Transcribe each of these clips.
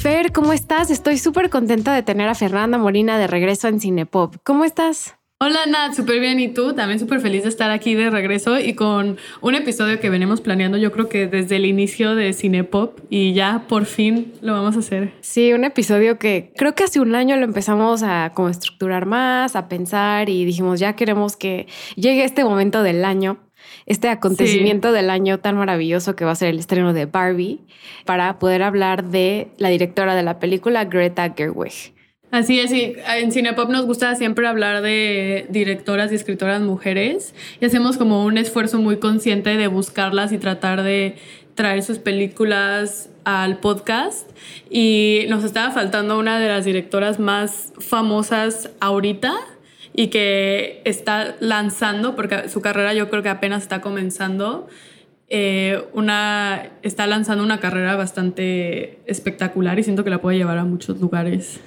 Fer, ¿cómo estás? Estoy súper contenta de tener a Fernanda Molina de regreso en Cinepop. ¿Cómo estás? Hola Nat, súper bien. ¿Y tú? También súper feliz de estar aquí de regreso y con un episodio que venimos planeando yo creo que desde el inicio de Cinepop y ya por fin lo vamos a hacer. Sí, un episodio que creo que hace un año lo empezamos a como estructurar más, a pensar y dijimos ya queremos que llegue este momento del año este acontecimiento del año tan maravilloso que va a ser el estreno de Barbie, para poder hablar de la directora de la película, Greta Gerwig. Así es, y en Cinepop nos gusta siempre hablar de directoras y escritoras mujeres y hacemos como un esfuerzo muy consciente de buscarlas y tratar de traer sus películas al podcast y nos estaba faltando una de las directoras más famosas ahorita y que está lanzando, porque su carrera yo creo que apenas está comenzando, eh, una, está lanzando una carrera bastante espectacular y siento que la puede llevar a muchos lugares.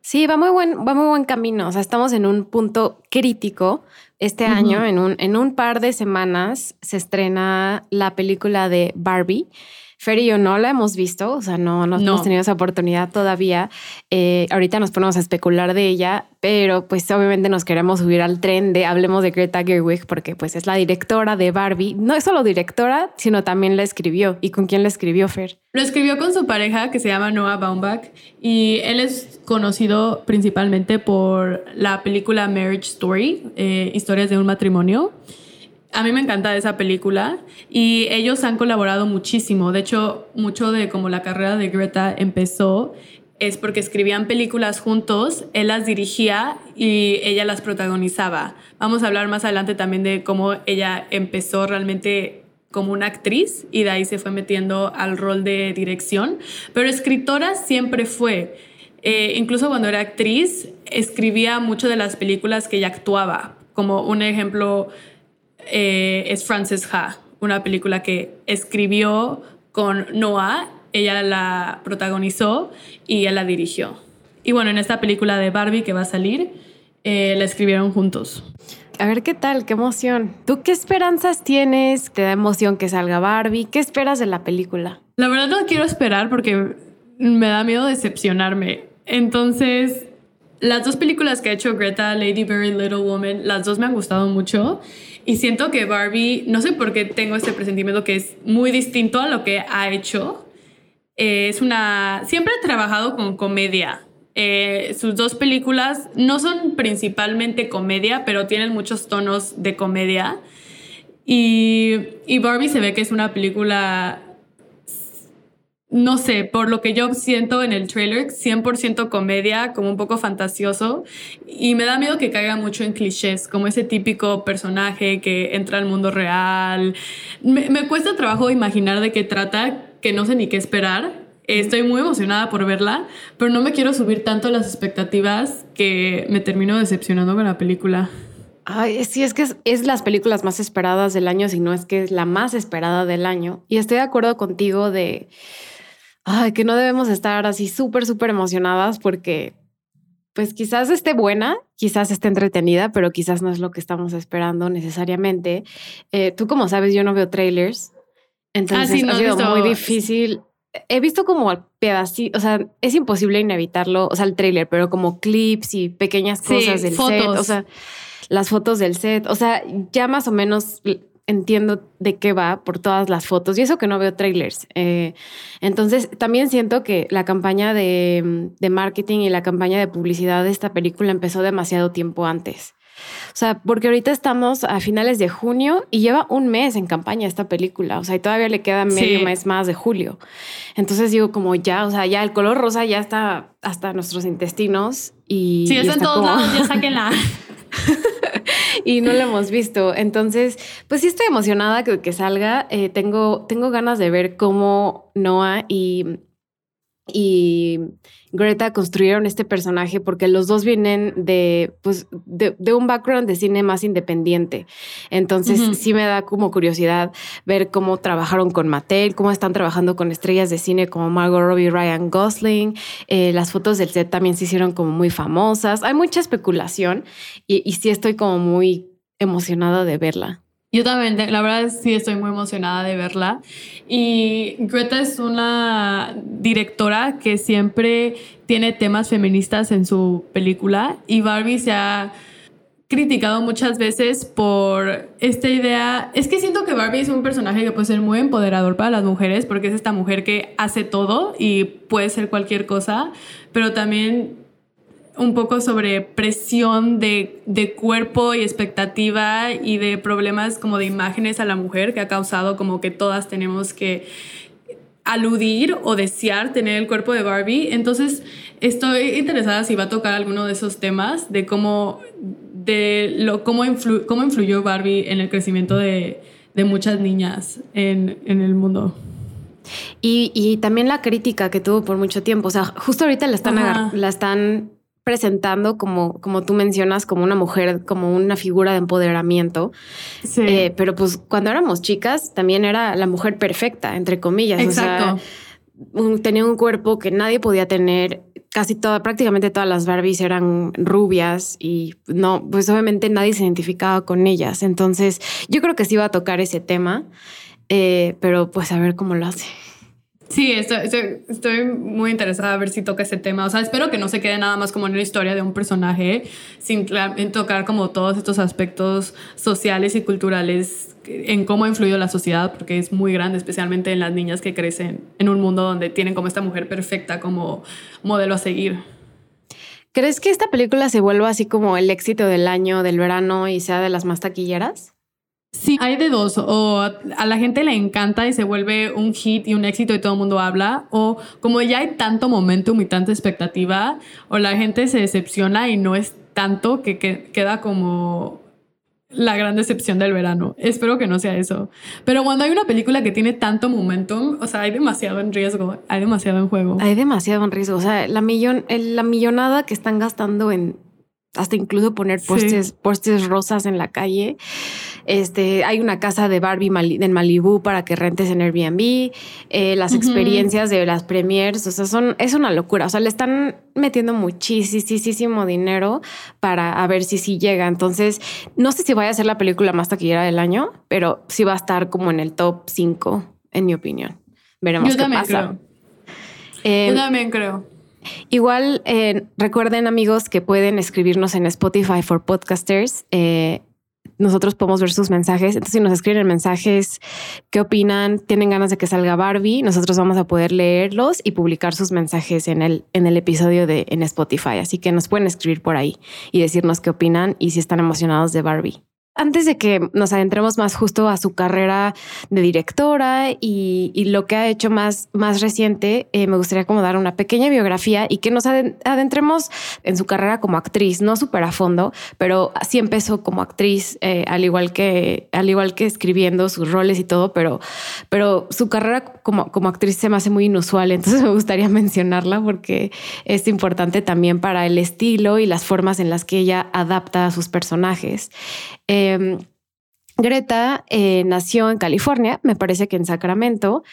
Sí, va muy buen, va muy buen camino. O sea, estamos en un punto crítico. Este año, en un, en un par de semanas, se estrena la película de Barbie. Fer y yo no la hemos visto, o sea, no, no, hemos tenido esa oportunidad todavía. Eh, ahorita nos ponemos a especular de ella, pero pues obviamente nos queremos subir al tren de hablemos de Greta Gerwig porque pues es la directora de Barbie. No es solo directora, sino también la escribió. ¿Y con quién la escribió Fer? Lo escribió con su pareja que se llama Noah Baumbach y él es conocido principalmente por la película Marriage Story, eh, historias de un matrimonio. A mí me encanta esa película y ellos han colaborado muchísimo. De hecho, mucho de como la carrera de Greta empezó es porque escribían películas juntos, él las dirigía y ella las protagonizaba. Vamos a hablar más adelante también de cómo ella empezó realmente como una actriz y de ahí se fue metiendo al rol de dirección, pero escritora siempre fue. Eh, incluso cuando era actriz, escribía mucho de las películas que ella actuaba. Como un ejemplo, eh, es Frances Ha, una película que escribió con Noah, ella la protagonizó y ella la dirigió. Y bueno, en esta película de Barbie que va a salir, eh, la escribieron juntos. A ver qué tal, qué emoción. ¿Tú qué esperanzas tienes? ¿Te da emoción que salga Barbie? ¿Qué esperas de la película? La verdad no quiero esperar porque me da miedo decepcionarme. Entonces, las dos películas que ha hecho Greta, Lady Very Little Woman, las dos me han gustado mucho. Y siento que Barbie, no sé por qué tengo este presentimiento que es muy distinto a lo que ha hecho. Eh, es una. Siempre ha trabajado con comedia. Eh, sus dos películas no son principalmente comedia, pero tienen muchos tonos de comedia. Y, y Barbie se ve que es una película no sé, por lo que yo siento en el trailer, 100% comedia, como un poco fantasioso, y me da miedo que caiga mucho en clichés, como ese típico personaje que entra al mundo real. Me, cuesta trabajo imaginar de qué trata, que no sé ni qué esperar. Estoy muy emocionada por verla, pero no me quiero subir tanto las expectativas que me termino decepcionando con la película. Ay, sí, es que es, es, las películas más esperadas del año, si no es que es la más esperada del año. Y estoy de acuerdo contigo de ay, que no debemos estar así súper, súper emocionadas porque pues quizás esté buena, quizás esté entretenida, pero quizás no es lo que estamos esperando necesariamente. Eh, tú como sabes, yo no veo trailers, entonces ah, ha sido muy difícil. He visto como pedacitos, o sea, es imposible inevitarlo, o sea, el trailer, pero como clips y pequeñas cosas del set, o sea, las fotos del set, o sea, ya más o menos entiendo de qué va por todas las fotos y eso que no veo trailers. Eh, entonces, también siento que la campaña de, marketing y la campaña de publicidad de esta película empezó demasiado tiempo antes. O sea, porque ahorita estamos a finales de junio y lleva un mes en campaña esta película. O sea, y todavía le queda medio mes más de julio. Entonces digo, como ya, o sea, ya el color rosa ya está hasta nuestros intestinos y. Sí, está en todos lados, ya sáquenla. y no lo hemos visto. Entonces, pues sí estoy emocionada que, que salga. Eh, tengo, tengo ganas de ver cómo Noah y y Greta construyeron este personaje porque los dos vienen de, pues, de, un background de cine más independiente. Entonces sí me da como curiosidad ver cómo trabajaron con Mattel, cómo están trabajando con estrellas de cine como Margot Robbie, Ryan Gosling. Eh, las fotos del set también se hicieron como muy famosas. Hay mucha especulación y, y sí estoy como muy emocionada de verla. Yo también, la verdad sí estoy muy emocionada de verla. Y Greta es una directora que siempre tiene temas feministas en su película y Barbie se ha criticado muchas veces por esta idea. Es que siento que Barbie es un personaje que puede ser muy empoderador para las mujeres porque es esta mujer que hace todo y puede ser cualquier cosa, pero también un poco sobre presión de, de, cuerpo y expectativa y de problemas como de imágenes a la mujer que ha causado como que todas tenemos que aludir o desear tener el cuerpo de Barbie. Entonces estoy interesada si va a tocar alguno de esos temas, de cómo, de lo, cómo, cómo influyó Barbie en el crecimiento de, de muchas niñas en, en el mundo. Y, y, también la crítica que tuvo por mucho tiempo. O sea, justo ahorita la están, la están presentando como, como tú mencionas, como una mujer, como una figura de empoderamiento. Sí. Eh, pero pues cuando éramos chicas también era la mujer perfecta, entre comillas. Exacto. O sea, tenía un cuerpo que nadie podía tener. Casi toda, prácticamente todas las Barbies eran rubias y no, pues obviamente nadie se identificaba con ellas. Entonces yo creo que sí iba a tocar ese tema, eh, pero pues a ver cómo lo hace. Sí, estoy, muy interesada a ver si toca ese tema. O sea, espero que no se quede nada más como en una historia de un personaje, sin tocar como todos estos aspectos sociales y culturales en cómo ha influido la sociedad, porque es muy grande, especialmente en las niñas que crecen en un mundo donde tienen como esta mujer perfecta como modelo a seguir. ¿Crees que esta película se vuelva así como el éxito del año, del verano y sea de las más taquilleras? Sí, hay de dos. O a la gente le encanta y se vuelve un hit y un éxito y todo el mundo habla. O como ya hay tanto momentum y tanta expectativa, o la gente se decepciona y no es tanto que, queda como la gran decepción del verano. Espero que no sea eso. Pero cuando hay una película que tiene tanto momentum, o sea, hay demasiado en riesgo, hay demasiado en juego. Hay demasiado en riesgo. O sea, la, millón, la millonada que están gastando en hasta incluso poner postes, postes rosas en la calle. Este, hay una casa de Barbie en Malibu para que rentes en Airbnb. Eh, las experiencias de las premiers, o sea, son, es una locura. O sea, le están metiendo muchísimo dinero para a ver si sí llega. Entonces, no sé si vaya a ser la película más taquillera del año, pero sí va a estar como en el top 5, en mi opinión. Veremos Yo qué pasa. Creo. Yo em, también creo. Igual eh, recuerden amigos que pueden escribirnos en Spotify for Podcasters. Eh, nosotros podemos ver sus mensajes. Entonces, si nos escriben mensajes, qué opinan, tienen ganas de que salga Barbie, nosotros vamos a poder leerlos y publicar sus mensajes en el, en el episodio de en Spotify. Así que nos pueden escribir por ahí y decirnos qué opinan y si están emocionados de Barbie. Antes de que nos adentremos más justo a su carrera de directora y, lo que ha hecho más, más reciente, eh, me gustaría como dar una pequeña biografía y que nos adentremos en su carrera como actriz, no súper a fondo, pero sí empezó como actriz, eh, al, igual que, al igual que escribiendo sus roles y todo, pero, pero su carrera como, como actriz se me hace muy inusual, entonces me gustaría mencionarla porque es importante también para el estilo y las formas en las que ella adapta a sus personajes. Em, Greta eh, nació en California, me parece que en Sacramento,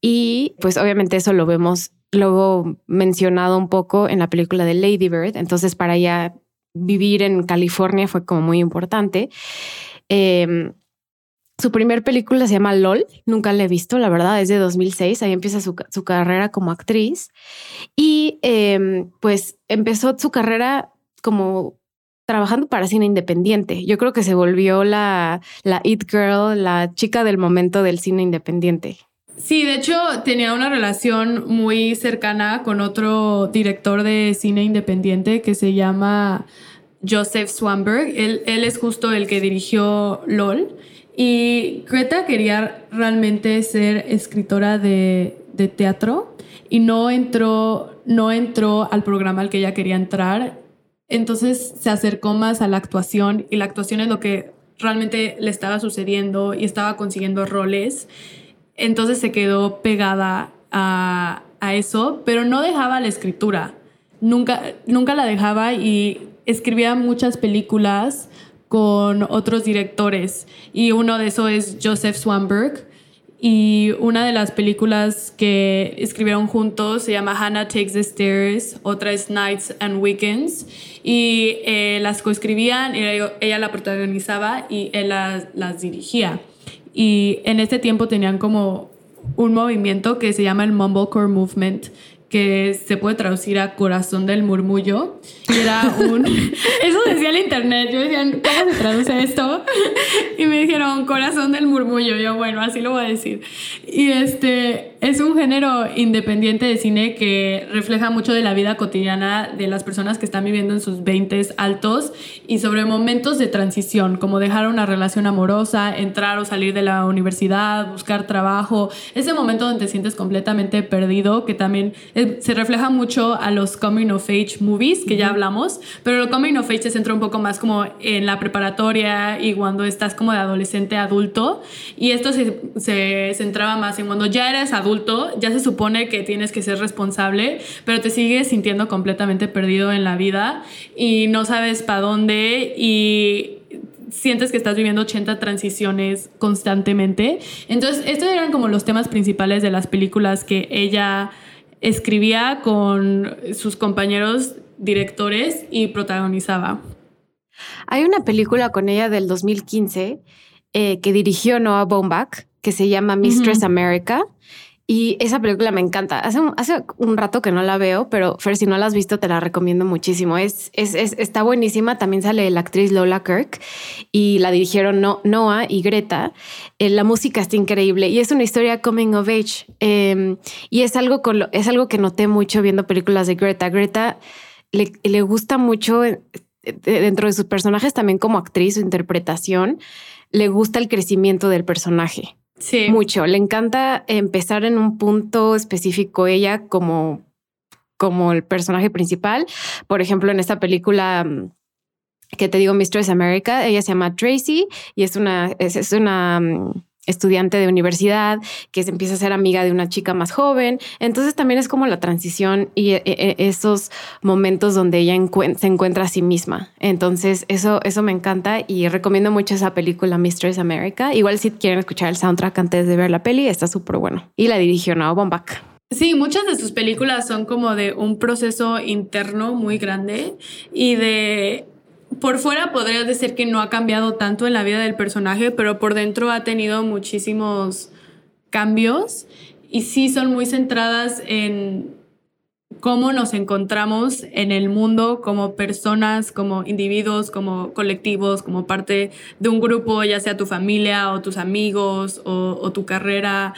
y pues obviamente eso lo vemos luego mencionado un poco en la película de Lady Bird, entonces para ella vivir en California fue como muy importante. Em, su primer película se llama LOL, nunca la he visto, la verdad, es de 2006, ahí empieza su, carrera como actriz y em, pues empezó su carrera como trabajando para cine independiente. Yo creo que se volvió la, la It Girl, la chica del momento del cine independiente. Sí, de hecho tenía una relación muy cercana con otro director de cine independiente que se llama Joseph Swanberg. Él, es justo el que dirigió LOL. Y Greta quería realmente ser escritora de, de teatro y no entró, no entró al programa al que ella quería entrar entonces se acercó más a la actuación y la actuación es lo que realmente le estaba sucediendo y estaba consiguiendo roles. Entonces se quedó pegada a, a eso, pero no dejaba la escritura. Nunca, nunca la dejaba y escribía muchas películas con otros directores. Y uno de esos es Joseph Swanberg. Y una de las películas que escribieron juntos se llama Hannah Takes the Stairs, otra es Nights and Weekends. Y eh, las coescribían, ella la protagonizaba y él las, las dirigía. Y en este tiempo tenían como un movimiento que se llama el Mumblecore Movement, que se puede traducir a corazón del murmullo. Y era un... Eso decía el internet. Yo decía, ¿cómo se traduce esto? Y me dijeron, corazón del murmullo. Yo, bueno, así lo voy a decir. Y este es un género independiente de cine que refleja mucho de la vida cotidiana de las personas que están viviendo en sus 20 altos y sobre momentos de transición, como dejar una relación amorosa, entrar o salir de la universidad, buscar trabajo. Ese momento donde te sientes completamente perdido, que también se refleja mucho a los coming of age movies, que ya hablamos, pero el coming of age se centra un poco más como en la preparatoria y cuando estás como de adolescente adulto. Y esto se, se centraba más en cuando ya eres adulto, ya se supone que tienes que ser responsable, pero te sigues sintiendo completamente perdido en la vida y no sabes para dónde y sientes que estás viviendo 80 transiciones constantemente. Entonces, estos eran como los temas principales de las películas que ella escribía con sus compañeros directores y protagonizaba. Hay una película con ella del 2015 eh, que dirigió Noah Baumbach que se llama Mistress America y esa película me encanta. Hace un, rato que no la veo, pero Fer, si no la has visto, te la recomiendo muchísimo. Es, es, está buenísima. También sale la actriz Lola Kirk y la dirigieron Noah y Greta. Eh, la música está increíble y es una historia coming of age. Em, y es algo, es que noté mucho viendo películas de Greta. Greta le, le gusta mucho eh, dentro de sus personajes, también como actriz, su interpretación, le gusta el crecimiento del personaje. Sí. Mucho. Le encanta empezar en un punto específico ella como, como el personaje principal. Por ejemplo, en esta película mm, que te digo, Mistress America, ella se llama Tracy y es una, es una mm, estudiante de universidad que se empieza a ser amiga de una chica más joven. Entonces también es como la transición y eh, eh, esos momentos donde ella se encuentra a sí misma. Entonces eso, eso me encanta y recomiendo mucho esa película Mistress America. Igual si quieren escuchar el soundtrack antes de ver la peli, está súper bueno. Y la dirigió Noah Baumbach. Sí, muchas de sus películas son como de un proceso interno muy grande y de por fuera podría decir que no ha cambiado tanto en la vida del personaje, pero por dentro ha tenido muchísimos cambios y sí son muy centradas en cómo nos encontramos en el mundo como personas, como individuos, como colectivos, como parte de un grupo, ya sea tu familia o tus amigos o, o tu carrera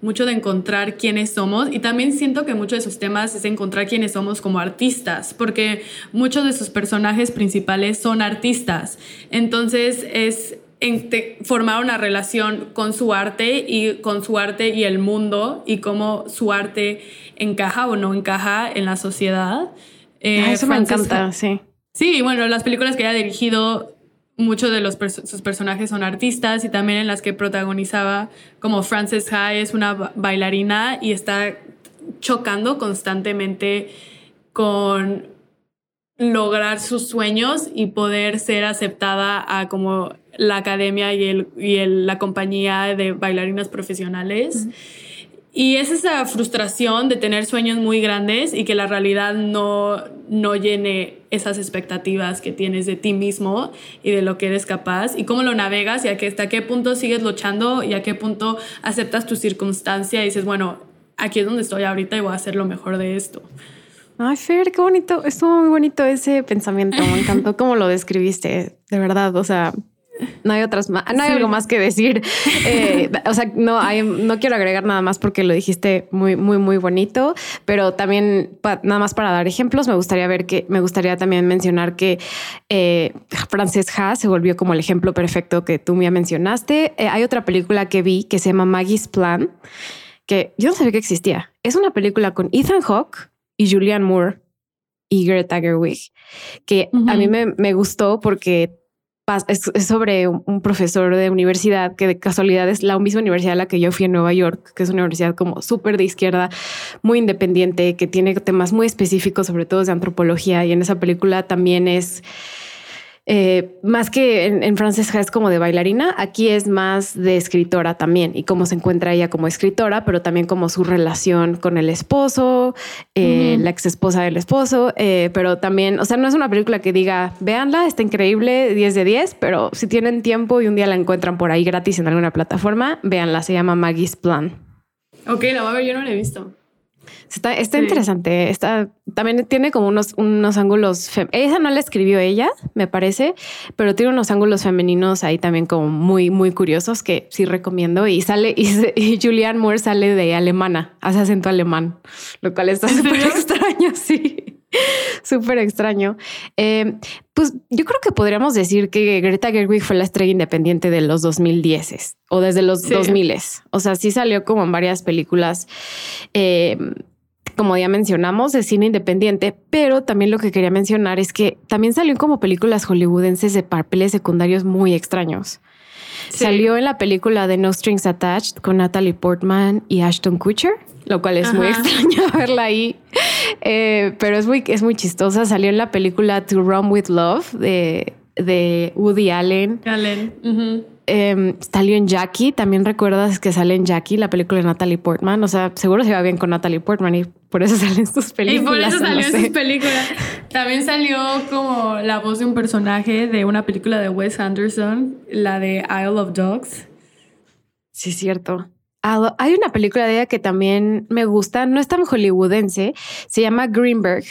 mucho de encontrar quiénes somos y también siento que muchos de sus temas es encontrar quiénes somos como artistas, porque muchos de sus personajes principales son artistas. Entonces es formar una relación con su arte y con su arte y el mundo y cómo su arte encaja o no encaja en la sociedad. Eh, eso me encanta, sí. Sí, bueno, las películas que ha dirigido muchos de los sus personajes son artistas y también en las que protagonizaba como Frances Ha es una bailarina y está chocando constantemente con lograr sus sueños y poder ser aceptada a como la academia y, el, y la compañía de bailarinas profesionales. Y es esa frustración de tener sueños muy grandes y que la realidad no, no llene esas expectativas que tienes de ti mismo y de lo que eres capaz y cómo lo navegas y hasta qué punto sigues luchando y a qué punto aceptas tu circunstancia y dices, bueno, aquí es donde estoy ahorita y voy a hacer lo mejor de esto. Ay, Fer, qué bonito. Estuvo muy bonito ese pensamiento. Me encantó cómo lo describiste, de verdad. O sea, no hay otras más, no hay algo más que decir. Eh, o sea, no hay, no quiero agregar nada más porque lo dijiste muy, muy, muy bonito, pero también nada más para dar ejemplos, me gustaría ver que me gustaría también mencionar que eh, Frances Ha se volvió como el ejemplo perfecto que tú me mencionaste. Eh, hay otra película que vi que se llama Maggie's Plan, que yo no sabía que existía. Es una película con Ethan Hawke y Julianne Moore y Greta Gerwig, que a mí me, me gustó porque es, sobre un, profesor de universidad que de casualidad es la misma universidad a la que yo fui en Nueva York, que es una universidad como súper de izquierda, muy independiente, que tiene temas muy específicos, sobre todo de antropología. Y en esa película también es eh, más que en, en Francesca es como de bailarina, aquí es más de escritora también y cómo se encuentra ella como escritora, pero también como su relación con el esposo, eh, la ex esposa del esposo, eh, pero también, o sea, no es una película que diga, véanla, está increíble, 10 de 10, pero si tienen tiempo y un día la encuentran por ahí gratis en alguna plataforma, véanla, se llama Maggie's Plan. Ok, la voy a ver, yo no la he visto. Está, está interesante. Está, también tiene como unos, unos ángulos. Esa no la escribió ella, me parece, pero tiene unos ángulos femeninos ahí también como muy, muy curiosos que sí recomiendo. Y sale, y, Julianne Moore sale de alemana, hace acento alemán, lo cual está súper extraño. Sí, súper extraño. Eh, pues yo creo que podríamos decir que Greta Gerwig fue la estrella independiente de los 2010 o desde los 2000. O sea, sí salió como en varias películas. Eh, como ya mencionamos, de cine independiente, pero también lo que quería mencionar es que también salió como películas hollywoodenses de papeles secundarios muy extraños. Salió en la película de No Strings Attached con Natalie Portman y Ashton Kutcher, lo cual es muy extraño verla ahí, eh, pero es muy, es muy chistosa. Salió en la película To Run with Love de, de Woody Allen. Allen. Em, salió en Jackie. También recuerdas que sale en Jackie, la película de Natalie Portman. O sea, seguro se va bien con Natalie Portman y por eso salen sus películas. Y por eso salió en sus películas. También salió como la voz de un personaje de una película de Wes Anderson, la de Isle of Dogs. Sí, cierto. Hay una película de ella que también me gusta, no es tan hollywoodense, se llama Greenberg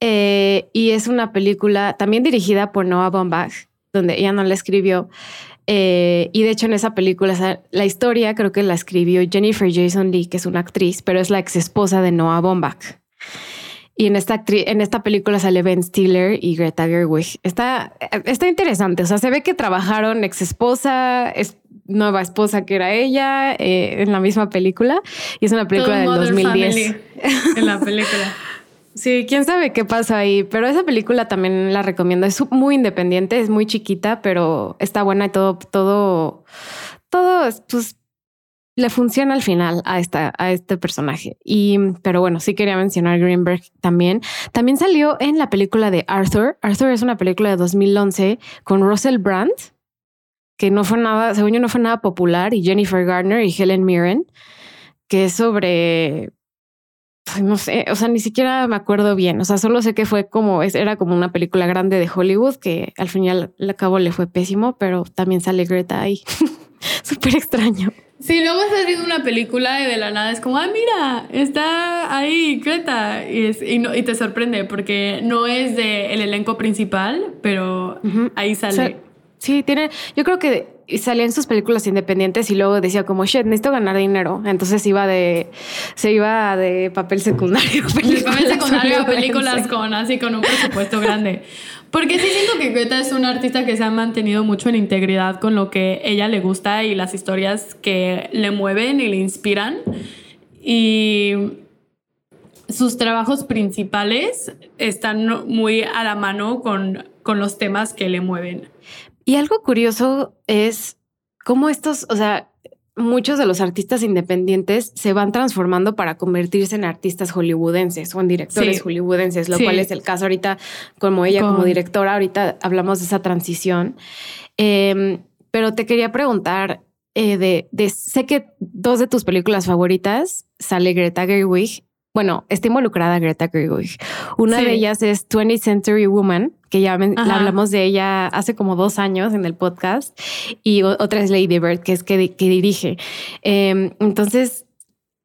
eh, y es una película también dirigida por Noah Baumbach, donde ella no la escribió, eh, y de hecho en esa película, la historia creo que la escribió Jennifer Jason Lee, que es una actriz, pero es la ex esposa de Noah Baumbach. Y en esta, en esta película sale Ben Stiller y Greta Gerwig. Está, está interesante. O sea, se ve que trabajaron ex esposa, es nueva esposa que era ella eh, en la misma película. Y es una película del 2010. En la película. Sí, quién sabe qué pasa ahí, pero esa película también la recomiendo. Es muy independiente, es muy chiquita, pero está buena y todo, todo, todo, pues le funciona al final a esta, a este personaje. Y, pero bueno, sí quería mencionar Greenberg también. También salió en la película de Arthur. Arthur es una película de 2011 con Russell Brand, que no fue nada, según yo no fue nada popular, y Jennifer Garner y Helen Mirren, que es sobre no sé, o sea, ni siquiera me acuerdo bien. O sea, solo sé que fue como, era como una película grande de Hollywood que al final al cabo le fue pésimo, pero también sale Greta ahí. Súper extraño. Sí, luego estás viendo una película y de la nada es como, ah, mira, está ahí Greta. Y, y, te sorprende porque no es del el elenco principal, pero ahí sale. sí, tiene, yo creo que y salía en sus películas independientes y luego decía como, shit, necesito ganar dinero. Entonces iba de, se iba de papel secundario. De papel secundario a películas con así, con un presupuesto grande. Porque sí siento que Greta es una artista que se ha mantenido mucho en integridad con lo que ella le gusta y las historias que le mueven y le inspiran. Y sus trabajos principales están muy a la mano con, con los temas que le mueven. Y algo curioso es cómo estos, o sea, muchos de los artistas independientes se van transformando para convertirse en artistas hollywoodenses o en directores hollywoodenses, lo cual es el caso ahorita, como ella como directora, ahorita hablamos de esa transición. Em, pero te quería preguntar, eh, de, de, sé que dos de tus películas favoritas sale Greta Gerwig bueno, está involucrada Greta Gerwig. Una de ellas es 20th Century Woman, que ya hablamos de ella hace como dos años en el podcast, y otra es Lady Bird, que es que, dirige. Em, entonces,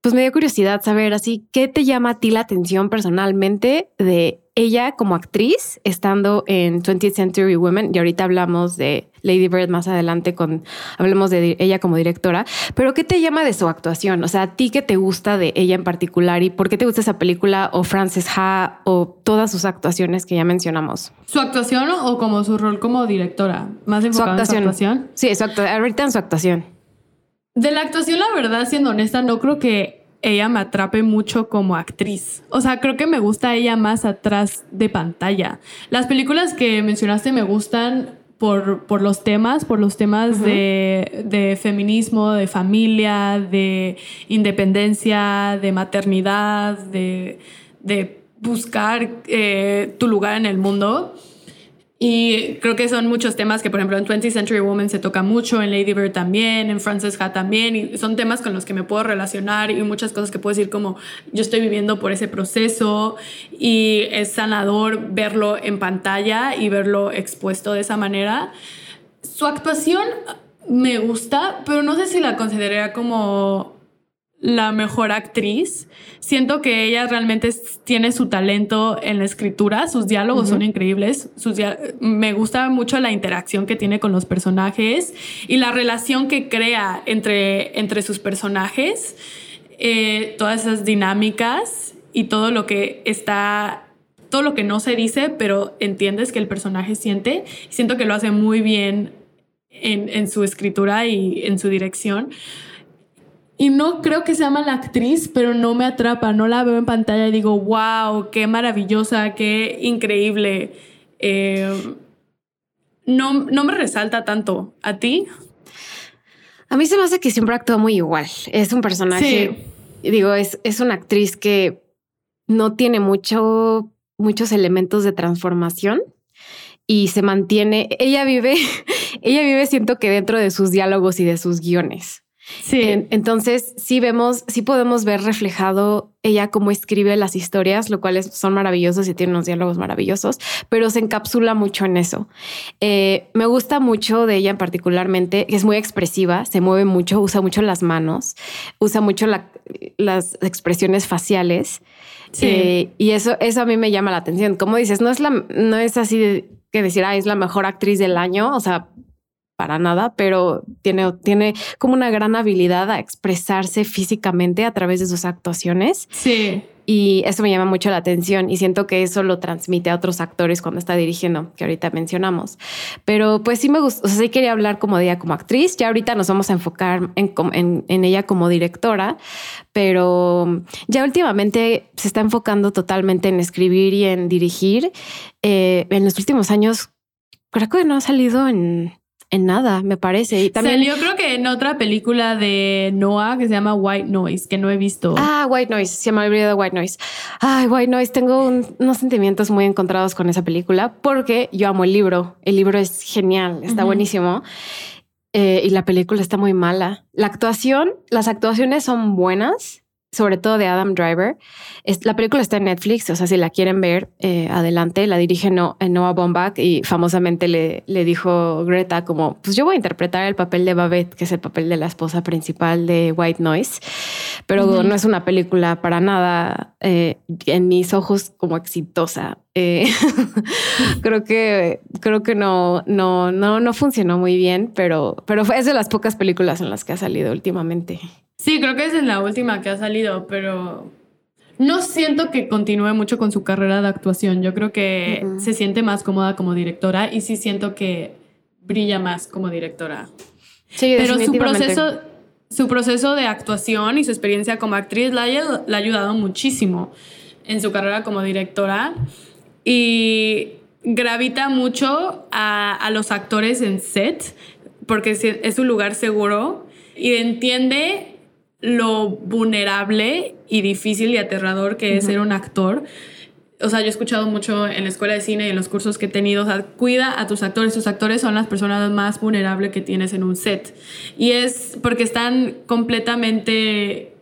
pues me dio curiosidad saber así, ¿qué te llama a ti la atención personalmente de ella como actriz estando en 20th Century Women? Y ahorita hablamos de Lady Bird más adelante con, hablemos de ella como directora, pero ¿qué te llama de su actuación? O sea, ¿a ti qué te gusta de ella en particular y por qué te gusta esa película o Frances Ha o todas sus actuaciones que ya mencionamos? ¿Su actuación o como su rol como directora? ¿Más enfocada en su actuación? Sí, su ahorita en su actuación. De la actuación, la verdad, siendo honesta, no creo que ella me atrape mucho como actriz. O sea, creo que me gusta ella más atrás de pantalla. Las películas que mencionaste me gustan por, por los temas, por los temas de, de, feminismo, de familia, de independencia, de maternidad, de, de buscar eh, tu lugar en el mundo. Y creo que son muchos temas que, por ejemplo, en 20th Century Woman se toca mucho, en Lady Bird también, en Frances Ha también, y son temas con los que me puedo relacionar y muchas cosas que puedo decir como yo estoy viviendo por ese proceso y es sanador verlo en pantalla y verlo expuesto de esa manera. Su actuación me gusta, pero no sé si la consideraría como la mejor actriz. Siento que ella realmente tiene su talento en la escritura, sus diálogos son increíbles, me gusta mucho la interacción que tiene con los personajes y la relación que crea entre, entre sus personajes, eh, todas esas dinámicas y todo lo que está todo lo que no se dice, pero entiendes que el personaje siente. Siento que lo hace muy bien en, en su escritura y en su dirección. Y no creo que sea mala actriz, pero no me atrapa, no la veo en pantalla y digo, wow, qué maravillosa, qué increíble. Eh, no, no me resalta tanto. ¿A ti? A mí se me hace que siempre actúa muy igual. Es un personaje, digo, es, es una actriz que no tiene mucho, muchos elementos de transformación y se mantiene, ella vive, ella vive siento que dentro de sus diálogos y de sus guiones. Sí. entonces, sí vemos, sí podemos ver reflejado ella cómo escribe las historias, lo cual son maravillosos y tiene unos diálogos maravillosos, pero se encapsula mucho en eso. Eh, me gusta mucho de ella particularmente, que es muy expresiva, se mueve mucho, usa mucho las manos, usa mucho las expresiones faciales. Sí. Eh, y eso, eso a mí me llama la atención. Como dices, no es la, no es así de, que decir, ah, es la mejor actriz del año. O sea, para nada, pero tiene, tiene como una gran habilidad a expresarse físicamente a través de sus actuaciones. Sí. Y eso me llama mucho la atención y siento que eso lo transmite a otros actores cuando está dirigiendo, que ahorita mencionamos. Pero pues sí me gusta, o sea, sí quería hablar como de ella como actriz. Ya ahorita nos vamos a enfocar en, en, ella como directora, pero ya últimamente se está enfocando totalmente en escribir y en dirigir. Eh, en los últimos años, creo que no ha salido en en nada, me parece. Y también yo creo que en otra película de Noah que se llama White Noise, que no he visto. Ah, White Noise, se me ha olvidado White Noise. Ay, White Noise, tengo unos sentimientos muy encontrados con esa película porque yo amo el libro. El libro es genial, está buenísimo. Eh, y la película está muy mala. La actuación, las actuaciones son buenas, sobre todo de Adam Driver. la película está en Netflix, o sea, si la quieren ver, eh, adelante. La dirige Noah Baumbach y famosamente le, le dijo Greta como, pues yo voy a interpretar el papel de Babette, que es el papel de la esposa principal de White Noise, pero no es una película para nada, eh, en mis ojos, como exitosa. Eh, creo que creo que no, no, no, no funcionó muy bien, pero, pero es de las pocas películas en las que ha salido últimamente. Sí, creo que es en la última que ha salido, pero no siento que continúe mucho con su carrera de actuación. Yo creo que se siente más cómoda como directora y sí siento que brilla más como directora. Sí, pero su proceso, su proceso de actuación y su experiencia como actriz la, ha ayudado muchísimo en su carrera como directora y gravita mucho a, a los actores en set porque es un lugar seguro y entiende lo vulnerable y difícil y aterrador que es ser un actor. O sea, yo he escuchado mucho en la escuela de cine y en los cursos que he tenido, o sea, cuida a tus actores. Tus actores son las personas más vulnerables que tienes en un set. Y es porque están completamente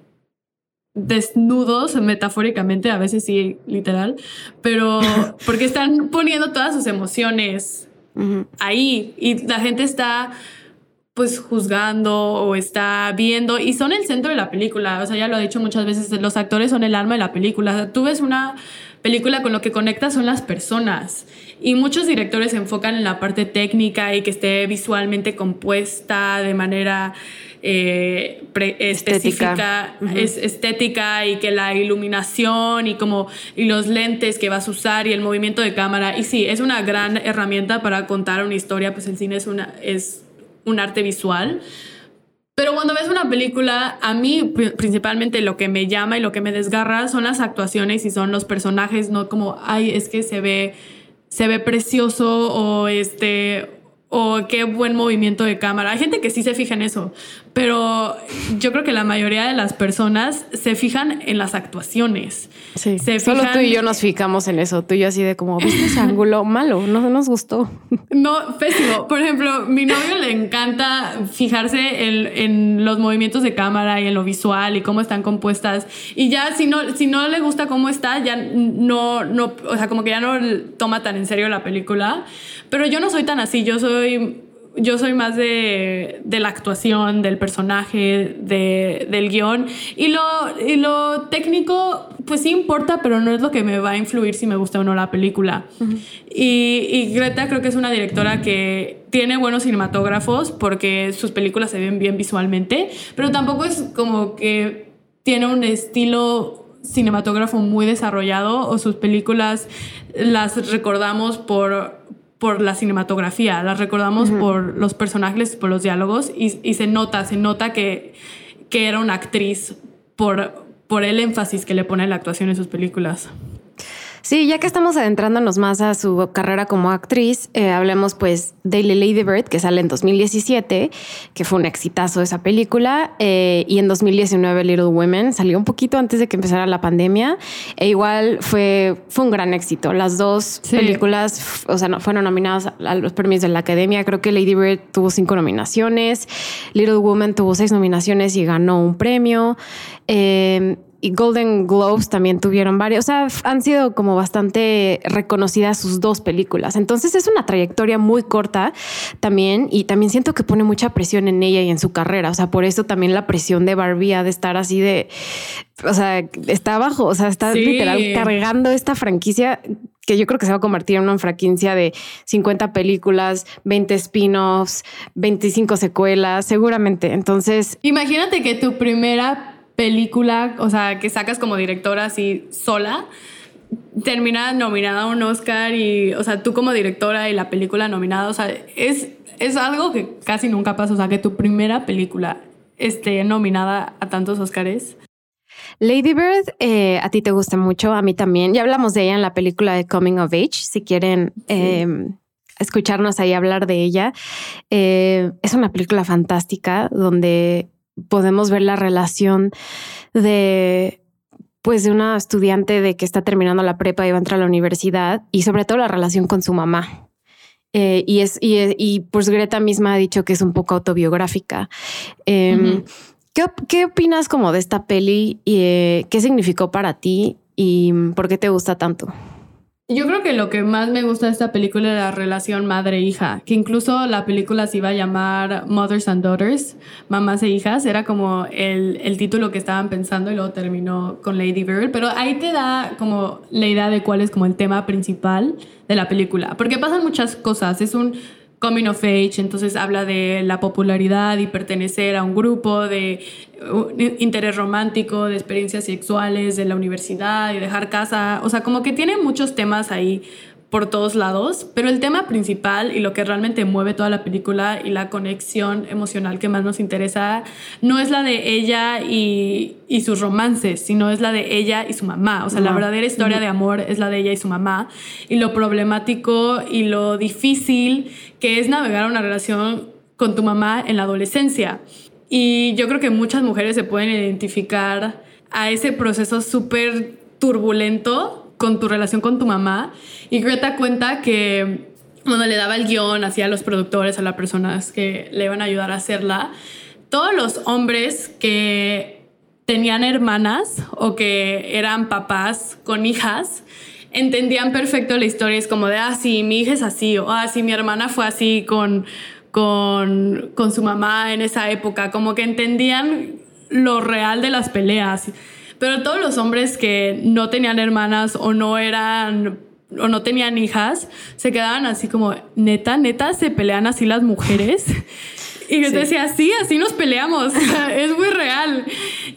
desnudos, metafóricamente, a veces sí, literal, pero porque están poniendo todas sus emociones ahí y la gente está pues juzgando o está viendo y son el centro de la película. O sea, ya lo he dicho muchas veces, los actores son el alma de la película. tú ves una película con lo que conectas son las personas. Y muchos directores se enfocan en la parte técnica y que esté visualmente compuesta de manera eh, específica, es estética y que la iluminación y como y los lentes que vas a usar y el movimiento de cámara. Y sí, es una gran herramienta para contar una historia, pues el cine es una... Es, un arte visual. Pero cuando ves una película, a mí principalmente lo que me llama y lo que me desgarra son las actuaciones y son los personajes, no como, ay, es que se ve, se ve precioso o este, o qué buen movimiento de cámara. Hay gente que sí se fija en eso, pero yo creo que la mayoría de las personas se fijan en las actuaciones. Sí, solo tú y yo nos fijamos en eso. Tú y yo así de como, ¿viste ese ángulo? Malo, no nos gustó. No, pésimo. Por ejemplo, mi novio le encanta fijarse en, en, los movimientos de cámara y en lo visual y cómo están compuestas. Y ya si no, si no le gusta cómo está, ya no, no, o sea, como que ya no toma tan en serio la película. Pero yo no soy tan así, yo soy yo soy más de, de, la actuación, del personaje, de, del guion. Y lo, y lo técnico, pues sí importa, pero no es lo que me va a influir si me gusta o no la película. y, y, Greta creo que es una directora que tiene buenos cinematógrafos porque sus películas se ven bien visualmente, pero tampoco es como que tiene un estilo cinematógrafo muy desarrollado o sus películas las recordamos por por la cinematografía, las recordamos por los personajes, por los diálogos y, y, se nota, se nota que, que era una actriz por, por el énfasis que le pone la actuación en sus películas. Sí, ya que estamos adentrándonos más a su carrera como actriz, eh, hablemos pues de Lady Bird, que sale en 2017, que fue un exitazo esa película, eh, y en 2019 Little Women salió un poquito antes de que empezara la pandemia, e igual fue, fue un gran éxito. Las dos películas, o sea, no, fueron nominadas a los premios de la Academia. Creo que Lady Bird tuvo cinco nominaciones, Little Women tuvo seis nominaciones y ganó un premio. Eh, y Golden Globes también tuvieron varios. O sea, han sido como bastante reconocidas sus dos películas. Entonces es una trayectoria muy corta también y también siento que pone mucha presión en ella y en su carrera. O sea, por eso también la presión de Barbie ha de estar así de, o sea, está abajo, o sea, está literal cargando esta franquicia que yo creo que se va a convertir en una franquicia de 50 películas, 20 spin-offs, 25 secuelas, seguramente. Entonces, imagínate que tu primera película, o sea, que sacas como directora así sola, termina nominada a un Oscar y, o sea, tú como directora y la película nominada, o sea, es, es algo que casi nunca pasa, o sea, que tu primera película esté nominada a tantos Oscars. Lady Bird, eh, a ti te gusta mucho, a mí también. Ya hablamos de ella en la película de Coming of Age, si quieren em, escucharnos ahí hablar de ella. Eh, es una película fantástica donde podemos ver la relación de pues de una estudiante de que está terminando la prepa y va a entrar a la universidad y sobre todo la relación con su mamá. Eh, y es y, y, pues Greta misma ha dicho que es un poco autobiográfica. Em, ¿qué, ¿qué, opinas como de esta peli y eh, qué significó para ti y por qué te gusta tanto? Yo creo que lo que más me gusta de esta película es la relación madre-hija, que incluso la película se iba a llamar Mothers and Daughters, mamás e hijas, era como el, el título que estaban pensando y luego terminó con Lady Bird, pero ahí te da como la idea de cuál es como el tema principal de la película, porque pasan muchas cosas, es un coming of age, entonces habla de la popularidad y pertenecer a un grupo, de interés romántico, de experiencias sexuales, de la universidad y dejar casa, o sea, como que tiene muchos temas ahí por todos lados, pero el tema principal y lo que realmente mueve toda la película y la conexión emocional que más nos interesa no es la de ella y, y sus romances, sino es la de ella y su mamá. O sea, la verdadera historia de amor es la de ella y su mamá y lo problemático y lo difícil que es navegar una relación con tu mamá en la adolescencia. Y yo creo que muchas mujeres se pueden identificar a ese proceso súper turbulento con tu relación con tu mamá. Y Greta cuenta que cuando le daba el guion, hacía a los productores, a las personas que le iban a ayudar a hacerla, todos los hombres que tenían hermanas o que eran papás con hijas, entendían perfecto la historia. Es como de, ah, sí, mi hija es así, o ah, sí, mi hermana fue así con, con, con su mamá en esa época. Como que entendían lo real de las peleas. Pero todos los hombres que no tenían hermanas o no eran o no tenían hijas, se quedaban así como, neta, neta, se pelean así las mujeres. Y yo decía, sí, así nos peleamos, es muy real.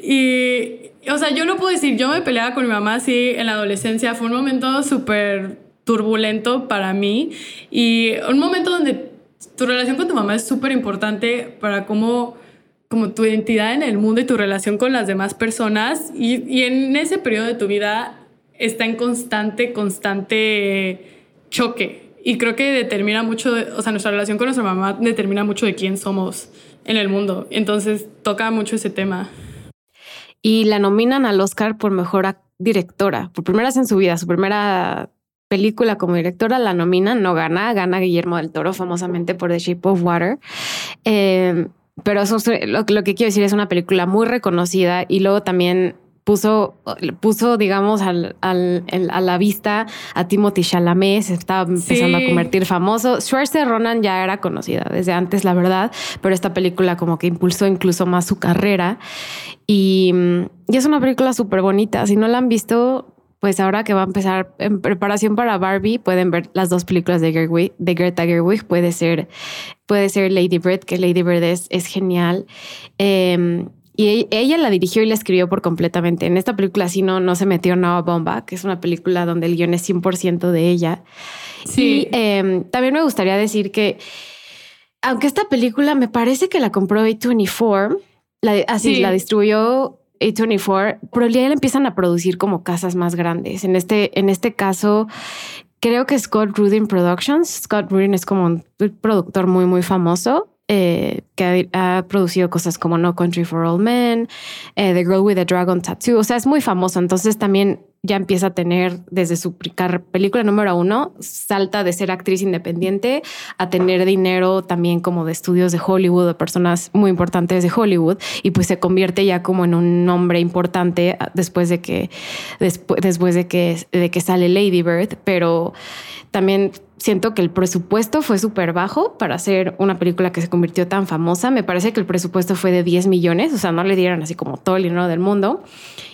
Y, o sea, yo no puedo decir, yo me peleaba con mi mamá así en la adolescencia, fue un momento súper turbulento para mí y un momento donde tu relación con tu mamá es súper importante para cómo como tu identidad en el mundo y tu relación con las demás personas y, y en ese periodo de tu vida está en constante, constante choque y creo que determina mucho, o sea, nuestra relación con nuestra mamá determina mucho de quién somos en el mundo. Entonces toca mucho ese tema. Y la nominan al Oscar por mejor directora, por primera vez en su vida, su primera película como directora la nominan, no gana, gana Guillermo del Toro famosamente por The Shape of Water. Eh, pero eso lo, lo, que quiero decir es una película muy reconocida y luego también puso, puso digamos, al, al, a la vista a Timothy Chalamet, se estaba empezando a convertir famoso. Schwarzer Ronan ya era conocida desde antes, la verdad, pero esta película como que impulsó incluso más su carrera. Y, y es una película súper bonita. Si no la han visto, pues ahora que va a empezar en preparación para Barbie, pueden ver las dos películas de, Gerwig, de Greta Gerwig. Puede ser, puede ser Lady Bird, que Lady Bird es, es genial. Em, y e, ella la dirigió y la escribió por completamente. En esta película sí no, no se metió Nova Bomba, que es una película donde el guion es 100% de ella. Sí. Y em, también me gustaría decir que, aunque esta película me parece que la compró A24, así la distribuyó A24, pero ya empiezan a producir como casas más grandes. En este, en este caso, creo que Scott Rudin Productions. Scott Rudin es como un productor muy, muy famoso. Eh, que ha, producido cosas como No Country for All Men, eh, The Girl with the Dragon Tattoo. O sea, es muy famoso. Entonces también ya empieza a tener desde su película número uno, salta de ser actriz independiente a tener dinero también como de estudios de Hollywood, de personas muy importantes de Hollywood, y pues se convierte ya como en un nombre importante después de que, después de que, de que sale Lady Bird, pero también siento que el presupuesto fue súper bajo para hacer una película que se convirtió tan famosa. Me parece que el presupuesto fue de 10 millones, o sea, no le dieron así como todo el dinero del mundo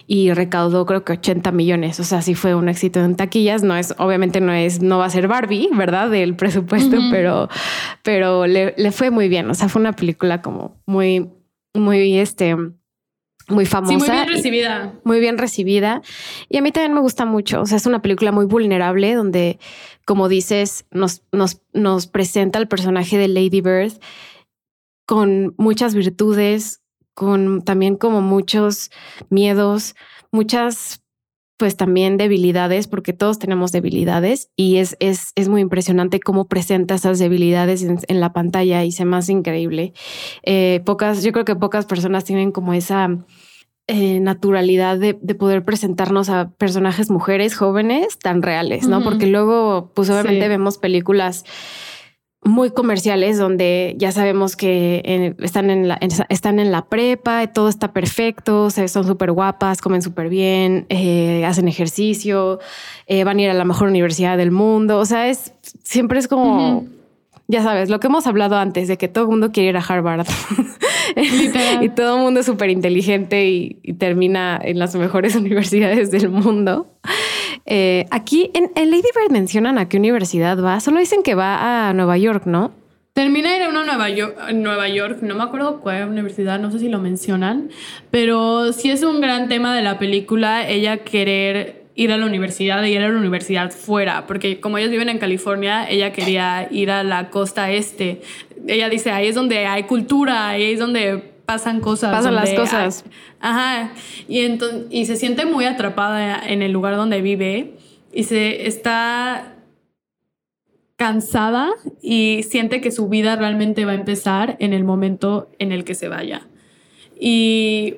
y recaudó creo que 80 millones. O sea, sí fue un éxito en taquillas. No es, obviamente no es, no va a ser Barbie, ¿verdad? Del presupuesto, pero, pero le, le, fue muy bien. O sea, fue una película como muy, muy, este, muy famosa. muy bien recibida. Muy bien recibida. Y a mí también me gusta mucho. O sea, es una película muy vulnerable donde, como dices, nos, nos, nos presenta el personaje de Lady Bird con muchas virtudes, con también como muchos miedos, muchas pues también debilidades, porque todos tenemos debilidades y es, es, es muy impresionante cómo presenta esas debilidades en, la pantalla y se más increíble. Eh, pocas, yo creo que pocas personas tienen como esa eh, naturalidad de, de, poder presentarnos a personajes mujeres jóvenes tan reales, ¿no? Porque luego, pues obviamente vemos películas muy comerciales donde ya sabemos que están, en la, están en la prepa, todo está perfecto, son súper guapas, comen súper bien, eh, hacen ejercicio, eh, van a ir a la mejor universidad del mundo. O sea, es siempre es como, ya sabes, lo que hemos hablado antes de que todo el mundo quiere ir a Harvard y todo el mundo es súper inteligente y, y termina en las mejores universidades del mundo. Eh, aquí en, Lady Bird mencionan a qué universidad va. Solo dicen que va a Nueva York, ¿no? Termina ir a una Nueva York, Nueva York, no me acuerdo cuál universidad, no sé si lo mencionan, pero sí es un gran tema de la película ella querer ir a la universidad y ir a la universidad fuera, porque como ellos viven en California, ella quería ir a la costa este. Ella dice, ahí es donde hay cultura, ahí es donde pasan cosas. Pasan las cosas. ajá. Y, entonces, y se siente muy atrapada en el lugar donde vive y se está cansada y siente que su vida realmente va a empezar en el momento en el que se vaya. Y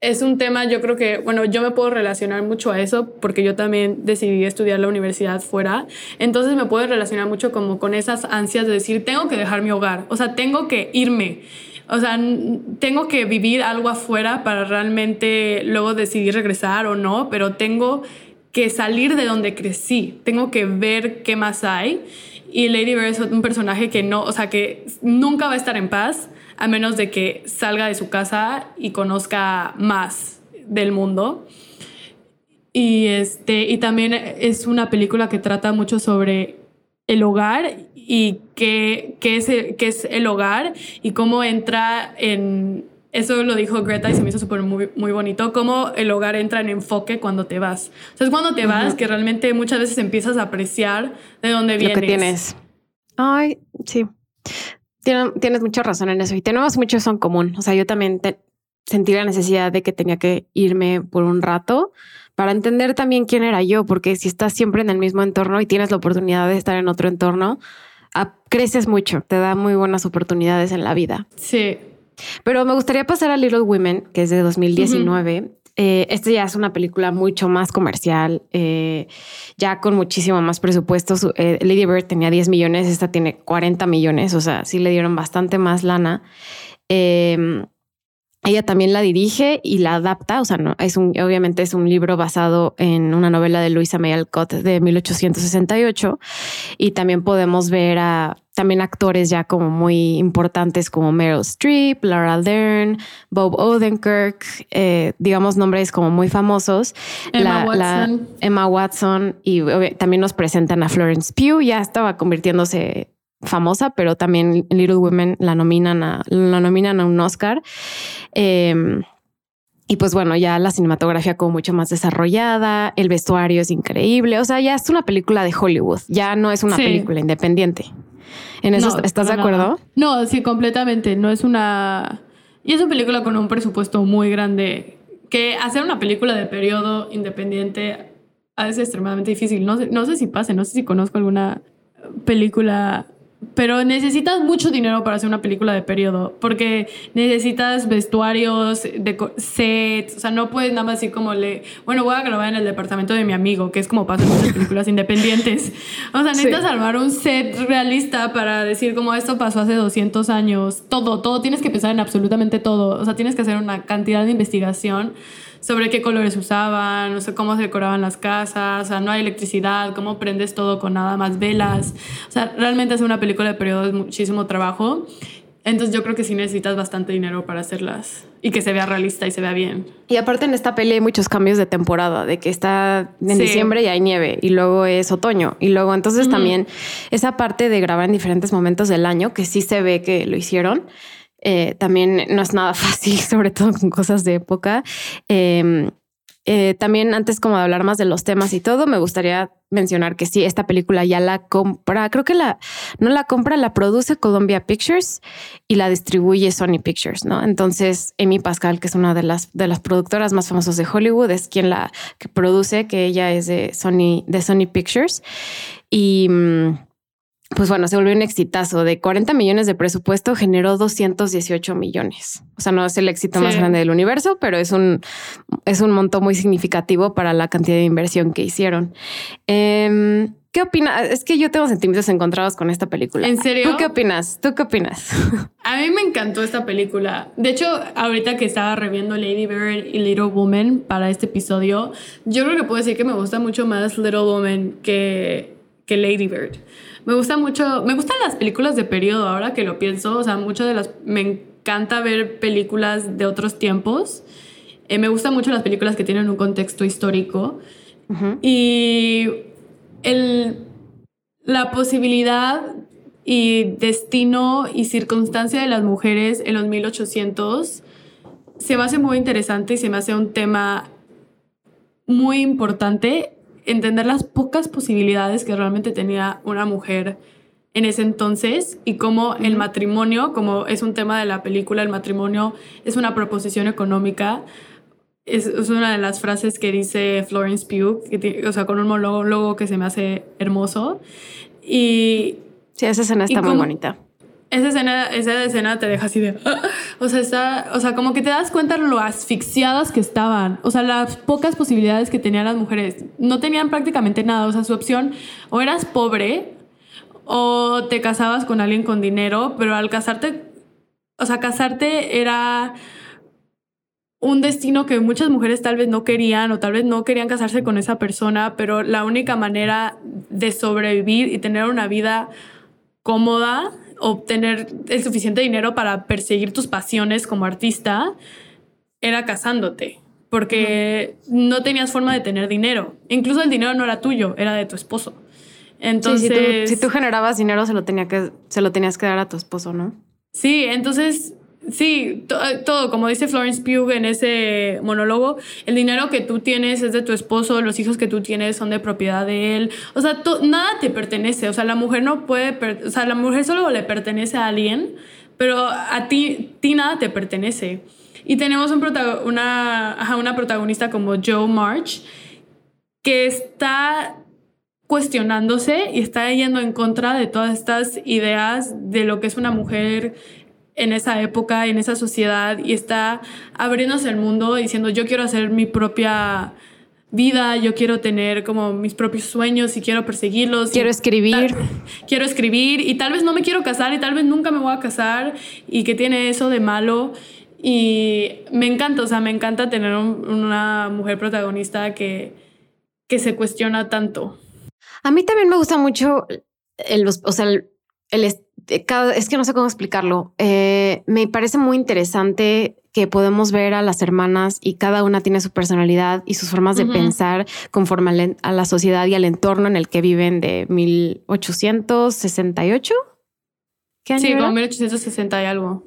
es un tema, yo creo que, bueno, yo me puedo relacionar mucho a eso porque yo también decidí estudiar la universidad fuera. Entonces me puedo relacionar mucho como con esas ansias de decir, tengo que dejar mi hogar, o sea, tengo que irme. O sea, tengo que vivir algo afuera para realmente luego decidir regresar o no, pero tengo que salir de donde crecí, tengo que ver qué más hay. Y Lady Bird es un personaje que no, o sea, que nunca va a estar en paz a menos de que salga de su casa y conozca más del mundo. Y, este, y también es una película que trata mucho sobre el hogar y qué, qué, es, el, qué es el hogar y cómo entra en... Eso lo dijo Greta y se me hizo súper muy, muy bonito, cómo el hogar entra en enfoque cuando te vas. O sea, es cuando te vas que realmente muchas veces empiezas a apreciar de dónde vienes. Lo que tienes. Ay, sí. Tienes, tienes mucha razón en eso y tenemos mucho eso en común. O sea, yo también sentí la necesidad de que tenía que irme por un rato para entender también quién era yo, porque si estás siempre en el mismo entorno y tienes la oportunidad de estar en otro entorno, creces mucho, te da muy buenas oportunidades en la vida. Sí. Pero me gustaría pasar a Little Women, que es de 2019. Eh, esta ya es una película mucho más comercial, eh, ya con muchísimo más presupuesto. Eh, Lady Bird tenía 10 millones, esta tiene 40 millones, o sea, sí le dieron bastante más lana. Ella también la dirige y la adapta, o sea, no, es un, obviamente es un libro basado en una novela de Louisa May Alcott de 1868 y también podemos ver a también actores ya como muy importantes como Meryl Streep, Laura Dern, Bob Odenkirk, eh, digamos nombres como muy famosos. Emma Watson. Emma Watson y también nos presentan a Florence Pugh, ya estaba convirtiéndose famosa, pero también Little Women la nominan a, la nominan a un Oscar. Em, y pues bueno, ya la cinematografía como mucho más desarrollada, el vestuario es increíble, o sea, ya es una película de Hollywood, ya no es una película independiente. ¿En eso estás de acuerdo? No, sí, completamente. No es una... Y es una película con un presupuesto muy grande. Que hacer una película de periodo independiente es extremadamente difícil. No sé, no sé si pase, no sé si conozco alguna película pero necesitas mucho dinero para hacer una película de periodo, porque necesitas vestuarios, sets, o sea, no puedes nada más decir como le, bueno, voy a grabar en el departamento de mi amigo, que es como pasa en muchas películas independientes. O sea, necesitas armar un set realista para decir como esto pasó hace 200 años, todo, todo, tienes que pensar en absolutamente todo, o sea, tienes que hacer una cantidad de investigación sobre qué colores usaban, no sé cómo se decoraban las casas, o sea, no hay electricidad, cómo prendes todo con nada más velas. O sea, realmente hacer una película de periodo es muchísimo trabajo. Entonces yo creo que sí necesitas bastante dinero para hacerlas y que se vea realista y se vea bien. Y aparte en esta peli hay muchos cambios de temporada, de que está en diciembre y hay nieve y luego es otoño y luego entonces también esa parte de grabar en diferentes momentos del año que sí se ve que lo hicieron eh, también no es nada fácil, sobre todo con cosas de época. Em, eh, también antes como de hablar más de los temas y todo, me gustaría mencionar que sí, esta película ya la compra, creo que la no la compra, la produce Columbia Pictures y la distribuye Sony Pictures, ¿no? Entonces, Amy Pascal, que es una de las de las productoras más famosas de Hollywood, es quien la que produce, que ella es de Sony de Sony Pictures y mm, pues bueno, se volvió un exitazo. De 40 millones de presupuesto generó 218 millones. O sea, no es el éxito más grande del universo, pero es un, es un monto muy significativo para la cantidad de inversión que hicieron. Em, ¿Qué opinas? Es que yo tengo sentimientos encontrados con esta película. ¿En serio? ¿Tú qué opinas? ¿Tú qué opinas? A mí me encantó esta película. De hecho, ahorita que estaba reviendo Lady Bird y Little Woman para este episodio, yo creo que puedo decir que me gusta mucho más Little Woman que, que Lady Bird. Me gusta mucho, me gustan las películas de periodo, ahora que lo pienso, o sea, muchas de las, me encanta ver películas de otros tiempos. Eh, me gustan mucho las películas que tienen un contexto histórico. Y el, la posibilidad y destino y circunstancia de las mujeres en los 1800 se me hace muy interesante y se me hace un tema muy importante entender las pocas posibilidades que realmente tenía una mujer en ese entonces y cómo el matrimonio, como es un tema de la película, el matrimonio es una proposición económica. Es, una de las frases que dice Florence Pugh, o sea, con un monólogo que se me hace hermoso. Y, sí, esa escena está muy bonita esa escena, esa escena te deja así de. O sea, está, o sea, como que te das cuenta lo asfixiadas que estaban. O sea, las pocas posibilidades que tenían las mujeres. No tenían prácticamente nada. O sea, su opción o eras pobre o te casabas con alguien con dinero, pero al casarte, o sea, casarte era un destino que muchas mujeres tal vez no querían o tal vez no querían casarse con esa persona, pero la única manera de sobrevivir y tener una vida cómoda obtener el suficiente dinero para perseguir tus pasiones como artista era casándote, porque no tenías forma de tener dinero. Incluso el dinero no era tuyo, era de tu esposo. Entonces, si, tú, generabas dinero, se lo, tenía que, se lo tenías que dar a tu esposo, ¿no? Sí, entonces Sí, eh, todo, como dice Florence Pugh en ese monólogo, el dinero que tú tienes es de tu esposo, los hijos que tú tienes son de propiedad de él, o sea, nada te pertenece, o sea, la mujer no puede, o sea, la mujer solo le pertenece a alguien, pero a ti, ti nada te pertenece. Y tenemos un una, una protagonista como Joe March, que está cuestionándose y está yendo en contra de todas estas ideas de lo que es una mujer en esa época, en esa sociedad, y está abriéndose el mundo diciendo, yo quiero hacer mi propia vida, yo quiero tener como mis propios sueños y quiero perseguirlos. Quiero escribir. quiero escribir y tal vez no me quiero casar y tal vez nunca me voy a casar y que tiene eso de malo. Y me encanta, o sea, me encanta tener una mujer protagonista que, que se cuestiona tanto. A mí también me gusta mucho el, o sea, el, es que no sé cómo explicarlo. Eh, me parece muy interesante que podemos ver a las hermanas y cada una tiene su personalidad y sus formas de pensar conforme a la sociedad y al entorno en el que viven de 1868. ¿Qué año sí, como 1860 y algo.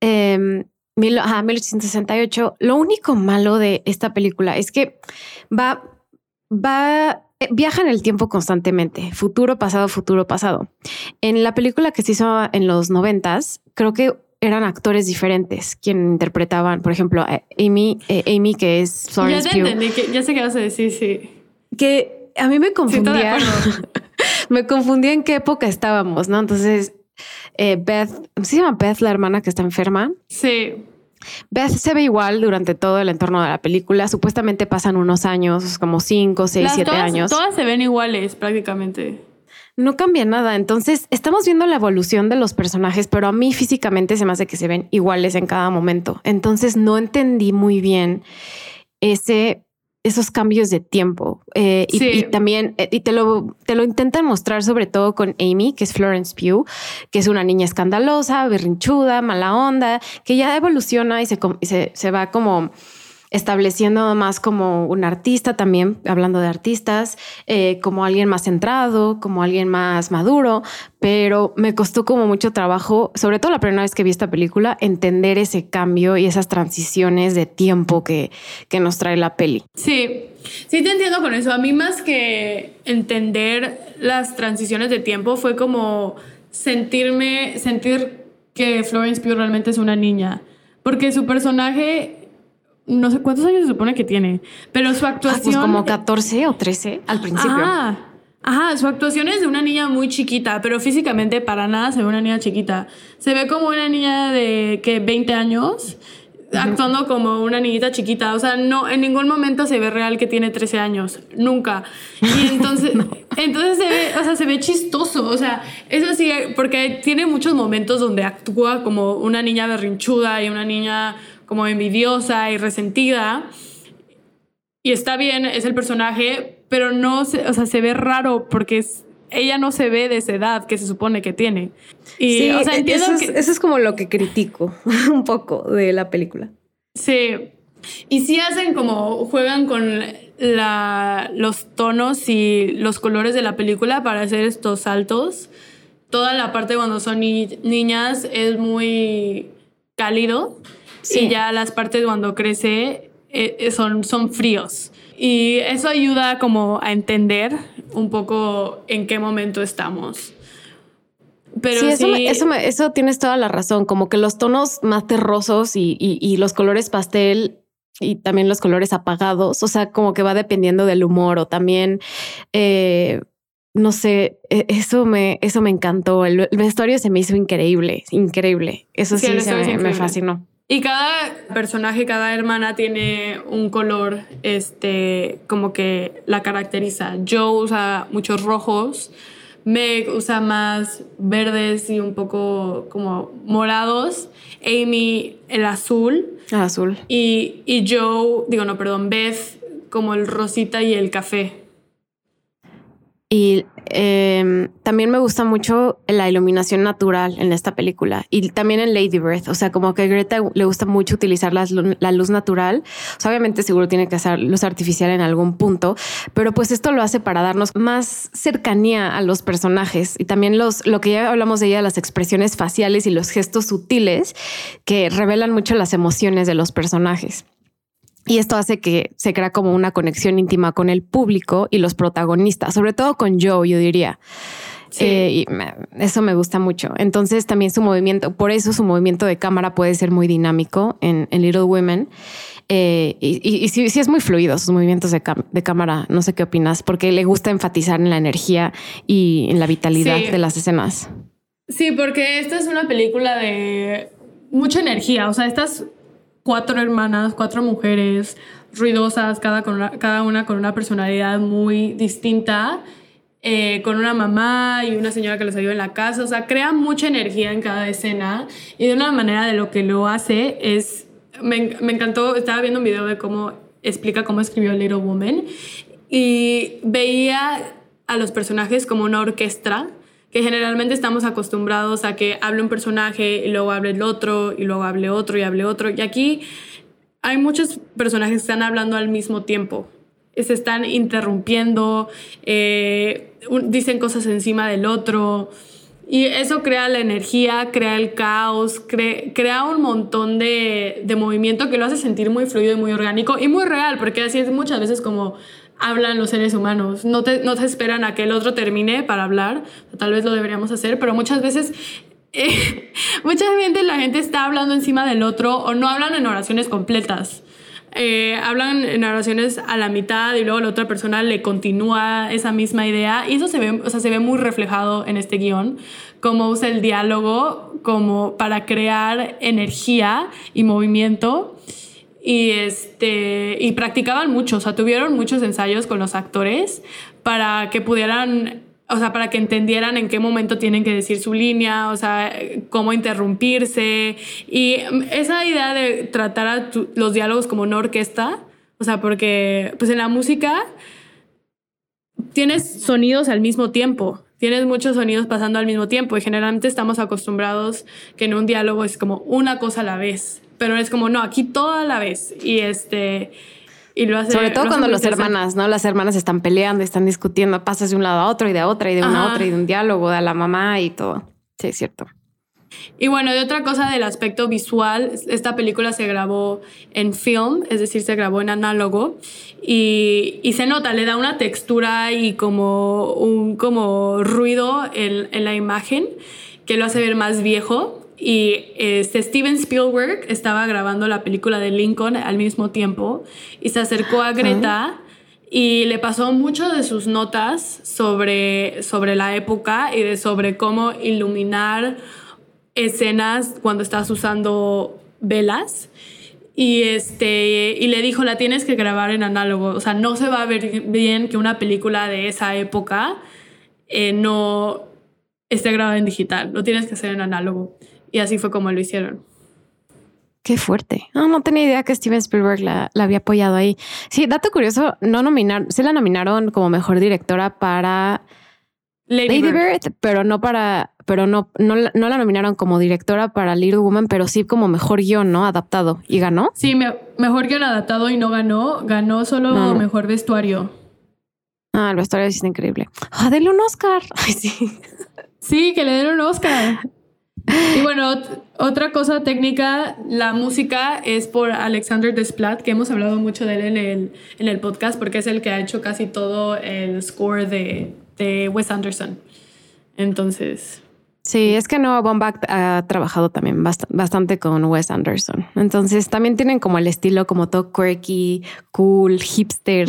Eh, 1868. Lo único malo de esta película es que va, va, eh, viaja en el tiempo constantemente, futuro, pasado, futuro, pasado. En la película que se hizo en los noventas, creo que eran actores diferentes quien interpretaban, por ejemplo, Amy, eh, Amy que es Florence ya Pugh. ya sé qué vas a decir, sí. Que a mí me confundía. me confundía en qué época estábamos, ¿no? Entonces, eh, Beth, ¿se llama Beth la hermana que está enferma? Sí. Beth se ve igual durante todo el entorno de la película. Supuestamente pasan unos años, como cinco, seis, siete años. Todas se ven iguales prácticamente. No cambia nada. Entonces, estamos viendo la evolución de los personajes, pero a mí físicamente se me hace que se ven iguales en cada momento. Entonces, no entendí muy bien ese esos cambios de tiempo. Eh, y, también, eh, y te lo, te lo intentan mostrar sobre todo con Amy, que es Florence Pugh, que es una niña escandalosa, berrinchuda, mala onda, que ya evoluciona y se, se, se va como estableciendo más como un artista también, hablando de artistas, eh, como alguien más centrado, como alguien más maduro, pero me costó como mucho trabajo, sobre todo la primera vez que vi esta película, entender ese cambio y esas transiciones de tiempo que, que nos trae la peli. Sí, sí te entiendo con eso. A mí más que entender las transiciones de tiempo fue como sentirme, sentir que Florence Pugh realmente es una niña, porque su personaje no sé cuántos años se supone que tiene, pero su actuación... Ah, pues como 14 o 13 al principio. Ajá, ajá, su actuación es de una niña muy chiquita, pero físicamente para nada se ve una niña chiquita. Se ve como una niña de que 20 años actuando como una niñita chiquita. O sea, no, en ningún momento se ve real que tiene 13 años. Nunca. Y entonces, entonces se ve, o sea, se ve chistoso. O sea, eso sí, porque tiene muchos momentos donde actúa como una niña berrinchuda y una niña como envidiosa y resentida. Y está bien, es el personaje, pero no, se, o sea, se ve raro porque es, ella no se ve de esa edad que se supone que tiene. Y, sí, o sea, entiendo eso, es, eso es como lo que critico un poco de la película. Sí. Y sí hacen como juegan con la, los tonos y los colores de la película para hacer estos saltos. Toda la parte cuando son niñas es muy cálido y ya las partes cuando crece eh, son, son fríos. Y eso ayuda como a entender un poco en qué momento estamos. Pero sí, eso, eso, eso, tienes toda la razón, como que los tonos más terrosos y, y, los colores pastel y también los colores apagados, o sea, como que va dependiendo del humor o también, eh, no sé, e, eso me, eso me encantó. El, vestuario se me hizo increíble, increíble. Eso sí, me fascinó. Y cada personaje, cada hermana tiene un color, este, como que la caracteriza. Joe usa muchos rojos, Meg usa más verdes y un poco como morados, Amy el azul. El azul. Y, y Joe, digo no, perdón, Beth como el rosita y el café. Y em, también me gusta mucho la iluminación natural en esta película y también en Lady Bird. O sea, como que a Greta le gusta mucho utilizar la, luz natural. obviamente seguro tiene que hacer luz artificial en algún punto, pero pues esto lo hace para darnos más cercanía a los personajes y también los, lo que ya hablamos de ella, las expresiones faciales y los gestos sutiles que revelan mucho las emociones de los personajes. Y esto hace que se crea como una conexión íntima con el público y los protagonistas, sobre todo con Joe, yo diría. Eh, y eso me gusta mucho. Entonces también su movimiento, por eso su movimiento de cámara puede ser muy dinámico en, Little Women. Eh, y, sí, es muy fluido sus movimientos de, cámara. No sé qué opinas, porque le gusta enfatizar en la energía y en la vitalidad de las escenas. Sí, porque esta es una película de mucha energía. O sea, estas cuatro hermanas, cuatro mujeres ruidosas, cada, con cada una con una personalidad muy distinta eh, con una mamá y una señora que les ayuda en la casa. O sea, crea mucha energía en cada escena y de una manera de lo que lo hace es... Me, me encantó, estaba viendo un video de cómo explica cómo escribió Little Woman y veía a los personajes como una orquesta que generalmente estamos acostumbrados a que hable un personaje y luego hable el otro y luego hable otro y hable otro. Y aquí hay muchos personajes que están hablando al mismo tiempo se están interrumpiendo, eh, dicen cosas encima del otro. Y eso crea la energía, crea el caos, crea un montón de, de, movimiento que lo hace sentir muy fluido y muy orgánico y muy real, porque así es muchas veces como hablan los seres humanos. No te, no te esperan a que el otro termine para hablar, tal vez lo deberíamos hacer, pero muchas veces eh, veces la gente está hablando encima del otro o no hablan en oraciones completas. Eh, hablan en narraciones a la mitad y luego la otra persona le continúa esa misma idea y eso se ve, o sea, se ve muy reflejado en este guion, cómo usa el diálogo como para crear energía y movimiento y este y practicaban mucho, o sea, tuvieron muchos ensayos con los actores para que pudieran o sea, para que entendieran en qué momento tienen que decir su línea, o sea, cómo interrumpirse. Y esa idea de tratar a los diálogos como una orquesta, o sea, porque pues en la música tienes sonidos al mismo tiempo, tienes muchos sonidos pasando al mismo tiempo y generalmente estamos acostumbrados que en un diálogo es como una cosa a la vez, pero es como, no, aquí toda a la vez. Y este... Sobre todo cuando las hermanas, ¿no? Las hermanas están peleando, están discutiendo, pasas de un lado a otro y de otra y de una a otra y de un diálogo de la mamá y todo. Sí, es cierto. Y bueno, de otra cosa del aspecto visual, esta película se grabó en film, es decir, se grabó en análogo y, y se nota, le da una textura y como un como ruido en, en la imagen que lo hace ver más viejo y este Steven Spielberg estaba grabando la película de Lincoln al mismo tiempo y se acercó a Greta y le pasó mucho de sus notas sobre, sobre la época y de sobre cómo iluminar escenas cuando estás usando velas. Y, este, y le dijo, la tienes que grabar en análogo. O sea, no se va a ver bien que una película de esa época eh, no esté grabada en digital. Lo tienes que hacer en análogo. Y así fue como lo hicieron. Qué fuerte. No, no tenía idea que Steven Spielberg la, había apoyado ahí. Sí, dato curioso, no nominaron, se la nominaron como mejor directora para Lady, Bird. pero no para, pero no, no, la nominaron como directora para Little Woman, pero sí como mejor guion, ¿no? Adaptado. ¿Y ganó? Sí, mejor guion adaptado y no ganó. Ganó solo mejor vestuario. Ah, el vestuario es increíble. Ah, denle un Oscar. Ay, sí. Sí, que le den un Oscar. Y bueno, otra cosa técnica, la música es por Alexander Desplat, que hemos hablado mucho de él en el, en el podcast, porque es el que ha hecho casi todo el score de, de Wes Anderson. Entonces... Sí, es que Noah Baumbach ha trabajado también bastante con Wes Anderson. Entonces también tienen como el estilo como todo quirky, cool, hipster.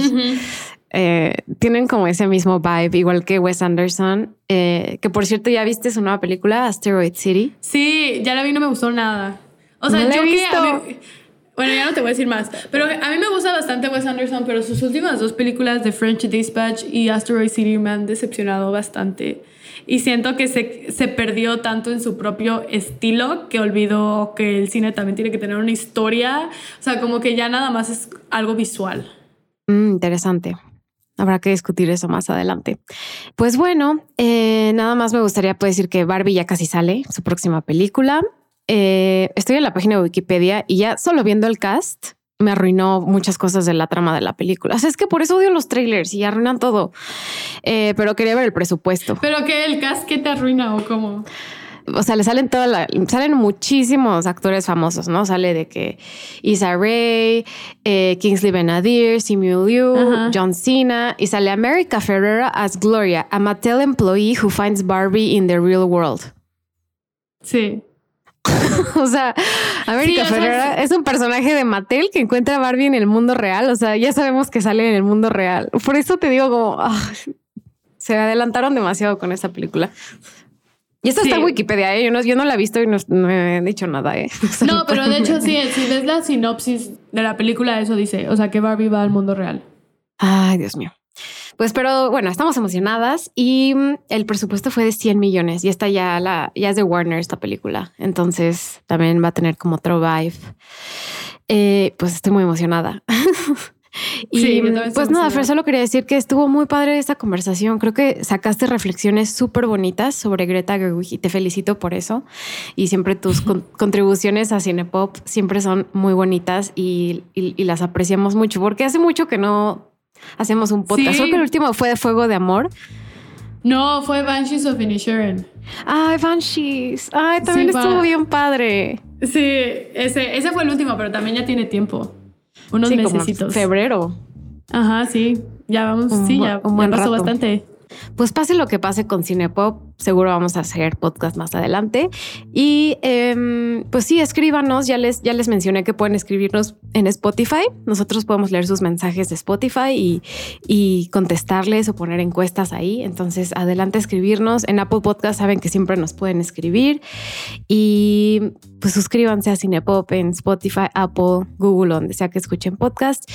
Eh, tienen como ese mismo vibe, igual que Wes Anderson, eh, que por cierto ya viste su nueva película, Asteroid City. Sí, ya la vi, no me gustó nada. O sea, yo que... bueno, ya no te voy a decir más, pero a mí me gusta bastante Wes Anderson, pero sus últimas dos películas de French Dispatch y Asteroid City me han decepcionado bastante. Y siento que se, se perdió tanto en su propio estilo que olvidó que el cine también tiene que tener una historia. O sea, como que ya nada más es algo visual. Mm, interesante. Habrá que discutir eso más adelante. Pues bueno, eh, nada más me gustaría pues, decir que Barbie ya casi sale, su próxima película. Eh, estoy en la página de Wikipedia y ya solo viendo el cast me arruinó muchas cosas de la trama de la película. O sea, es que por eso odio los trailers y arruinan todo. Eh, pero quería ver el presupuesto. ¿Pero que el cast que te arruina o cómo? O sea, le salen toda la, salen muchísimos actores famosos, ¿no? Sale de que Issa Rae, eh, Kingsley Benadir, Simu Liu, John Cena, y sale America Ferrera as Gloria, a Mattel employee who finds Barbie in the real world. Sí. o sea, América Ferrera es un personaje de Mattel que encuentra a Barbie en el mundo real. O sea, ya sabemos que sale en el mundo real. Por eso te digo como ah, se adelantaron demasiado con esa película. Y esto está en Wikipedia, ¿eh? yo, no, yo no la he visto y no, he dicho nada. ¿eh? no, pero de hecho sí, si ves la sinopsis de la película, eso dice, o sea, que Barbie va al mundo real. Ay, Dios mío. Pues, pero bueno, estamos emocionadas y mm, el presupuesto fue de 100 millones y esta ya la, ya es de Warner esta película. Entonces también va a tener como otro vibe. Eh, pues estoy muy emocionada. y mm, pues nada, Fer, solo quería decir que estuvo muy padre esta conversación. Creo que sacaste reflexiones súper bonitas sobre Greta Gerwig y te felicito por eso. Y siempre tus contribuciones a Cinepop siempre son muy bonitas y, y las apreciamos mucho porque hace mucho que no hacemos un podcast. Creo que el último fue de Fuego de Amor. No, fue Banshees of Inisherin. Ay, Banshees. Ay, también estuvo bien padre. Sí, ese, ese fue el último, pero también ya tiene tiempo. Unos sí, febrero. Ajá, sí. Ya vamos, sí, ya, un buen pasó bastante. Pues pase lo que pase con Cinepop, seguro vamos a hacer podcast más adelante. Y em, pues sí, escríbanos. Ya les, ya les mencioné que pueden escribirnos en Spotify. Nosotros podemos leer sus mensajes de Spotify y, y contestarles o poner encuestas ahí. Entonces, adelante escribirnos. En Apple Podcast saben que siempre nos pueden escribir. Y pues suscríbanse a Cinepop en Spotify, Apple, Google, donde sea que escuchen podcast.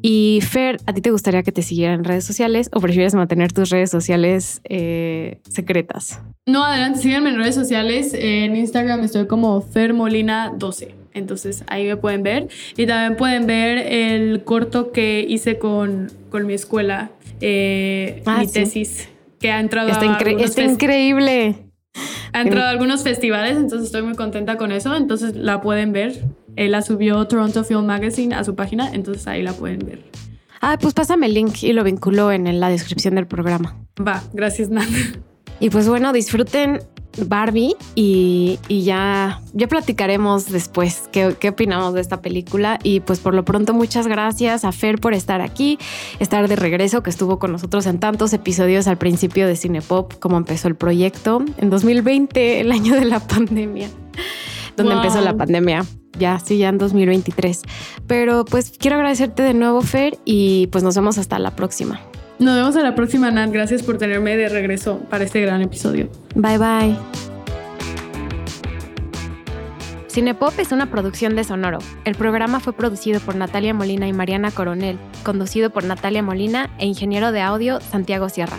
Y Fer, ¿a ti te gustaría que te siguieran en redes sociales o prefieres mantener tus redes sociales eh, secretas? No, adelante, síganme en redes sociales. En Instagram estoy como Fermolina12. Entonces ahí me pueden ver. Y también pueden ver el corto que hice con, con mi escuela, eh, ah, mi tesis, que ha entrado está, está increíble. Ha entrado a algunos festivales, entonces estoy muy contenta con eso. Entonces la pueden ver. Él la subió Toronto Film Magazine a su página, entonces ahí la pueden ver. Ah, pues pásame el link y lo vinculo en la descripción del programa. Va, gracias, Nana. Y pues bueno, disfruten Barbie y, ya, ya platicaremos después qué, qué, opinamos de esta película. Y pues por lo pronto muchas gracias a Fer por estar aquí, estar de regreso, que estuvo con nosotros en tantos episodios al principio de Cinepop, como empezó el proyecto en 2020, el año de la pandemia, donde empezó la pandemia. Ya, sí, ya en 2023. Pero pues quiero agradecerte de nuevo, Fer, y pues nos vemos hasta la próxima. Nos vemos a la próxima, Nat. Gracias por tenerme de regreso para este gran episodio. Bye bye. Cinepop es una producción de Sonoro. El programa fue producido por Natalia Molina y Mariana Coronel, conducido por Natalia Molina e ingeniero de audio Santiago Sierra.